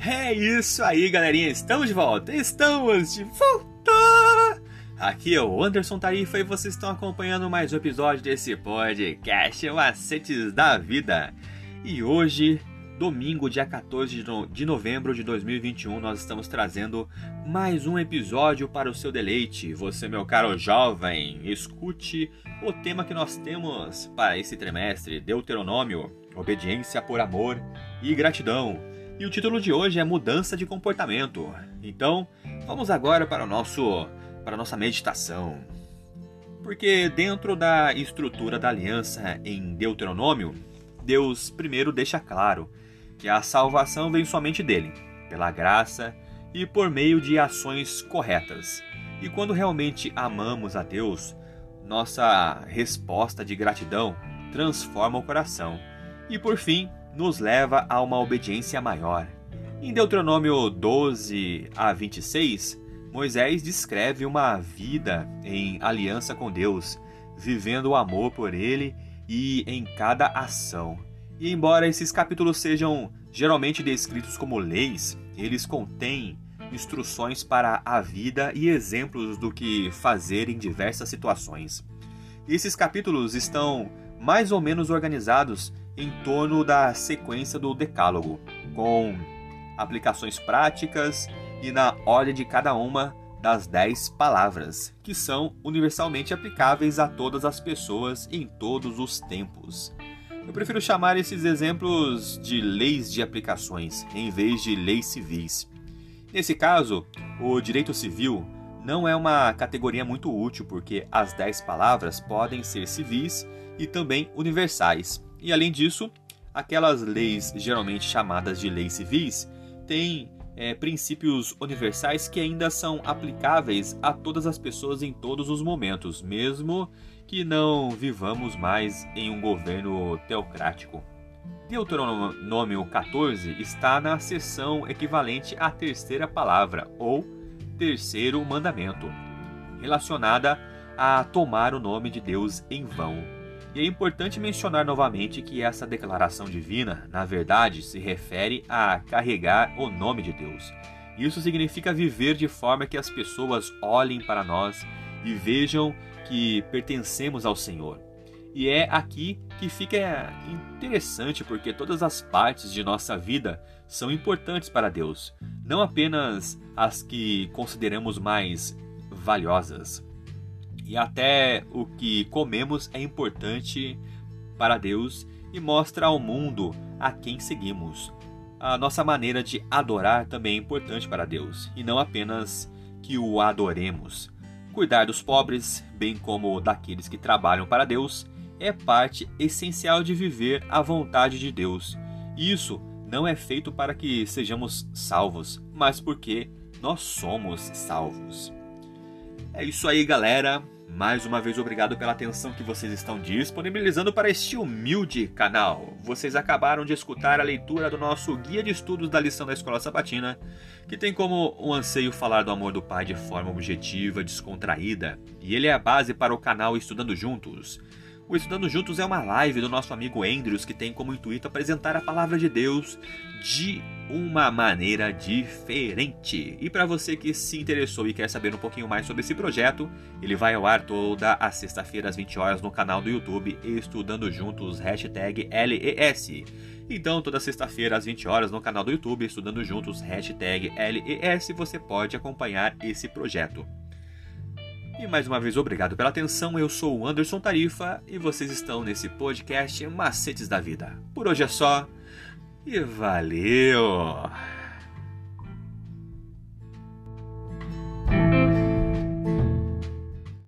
É isso aí, galerinha. Estamos de volta. Estamos de volta. Aqui é o Anderson Tarifa e vocês estão acompanhando mais um episódio desse podcast Macetes da Vida. E hoje, domingo, dia 14 de novembro de 2021, nós estamos trazendo mais um episódio para o seu deleite. Você, meu caro jovem, escute o tema que nós temos para esse trimestre: Deuteronômio, obediência por amor e gratidão. E o título de hoje é Mudança de Comportamento. Então, vamos agora para o nosso para a nossa meditação. Porque dentro da estrutura da aliança em Deuteronômio, Deus primeiro deixa claro que a salvação vem somente dele, pela graça e por meio de ações corretas. E quando realmente amamos a Deus, nossa resposta de gratidão transforma o coração e, por fim, nos leva a uma obediência maior. Em Deuteronômio 12 a 26, Moisés descreve uma vida em aliança com Deus, vivendo o amor por ele e em cada ação. E embora esses capítulos sejam geralmente descritos como leis, eles contêm instruções para a vida e exemplos do que fazer em diversas situações. Esses capítulos estão mais ou menos organizados em torno da sequência do Decálogo, com aplicações práticas e na ordem de cada uma das dez palavras, que são universalmente aplicáveis a todas as pessoas em todos os tempos. Eu prefiro chamar esses exemplos de leis de aplicações em vez de leis civis. Nesse caso, o direito civil não é uma categoria muito útil porque as dez palavras podem ser civis e também universais. E além disso, aquelas leis geralmente chamadas de leis civis têm é, princípios universais que ainda são aplicáveis a todas as pessoas em todos os momentos, mesmo que não vivamos mais em um governo teocrático. Deuteronômio 14 está na seção equivalente à terceira palavra, ou terceiro mandamento, relacionada a tomar o nome de Deus em vão. E é importante mencionar novamente que essa declaração divina, na verdade, se refere a carregar o nome de Deus. Isso significa viver de forma que as pessoas olhem para nós e vejam que pertencemos ao Senhor. E é aqui que fica interessante porque todas as partes de nossa vida são importantes para Deus, não apenas as que consideramos mais valiosas. E até o que comemos é importante para Deus e mostra ao mundo a quem seguimos. A nossa maneira de adorar também é importante para Deus, e não apenas que o adoremos. Cuidar dos pobres, bem como daqueles que trabalham para Deus, é parte essencial de viver a vontade de Deus. Isso não é feito para que sejamos salvos, mas porque nós somos salvos. É isso aí, galera. Mais uma vez, obrigado pela atenção que vocês estão disponibilizando para este humilde canal. Vocês acabaram de escutar a leitura do nosso Guia de Estudos da Lição da Escola Sabatina, que tem como um anseio falar do amor do Pai de forma objetiva, descontraída, e ele é a base para o canal Estudando Juntos. O Estudando Juntos é uma live do nosso amigo Andrews que tem como intuito apresentar a palavra de Deus de uma maneira diferente. E para você que se interessou e quer saber um pouquinho mais sobre esse projeto, ele vai ao ar toda a sexta-feira às 20 horas no canal do YouTube Estudando Juntos hashtag LES. Então, toda sexta-feira às 20 horas no canal do YouTube Estudando Juntos hashtag LES você pode acompanhar esse projeto. E mais uma vez, obrigado pela atenção. Eu sou o Anderson Tarifa e vocês estão nesse podcast Macetes da Vida. Por hoje é só e valeu!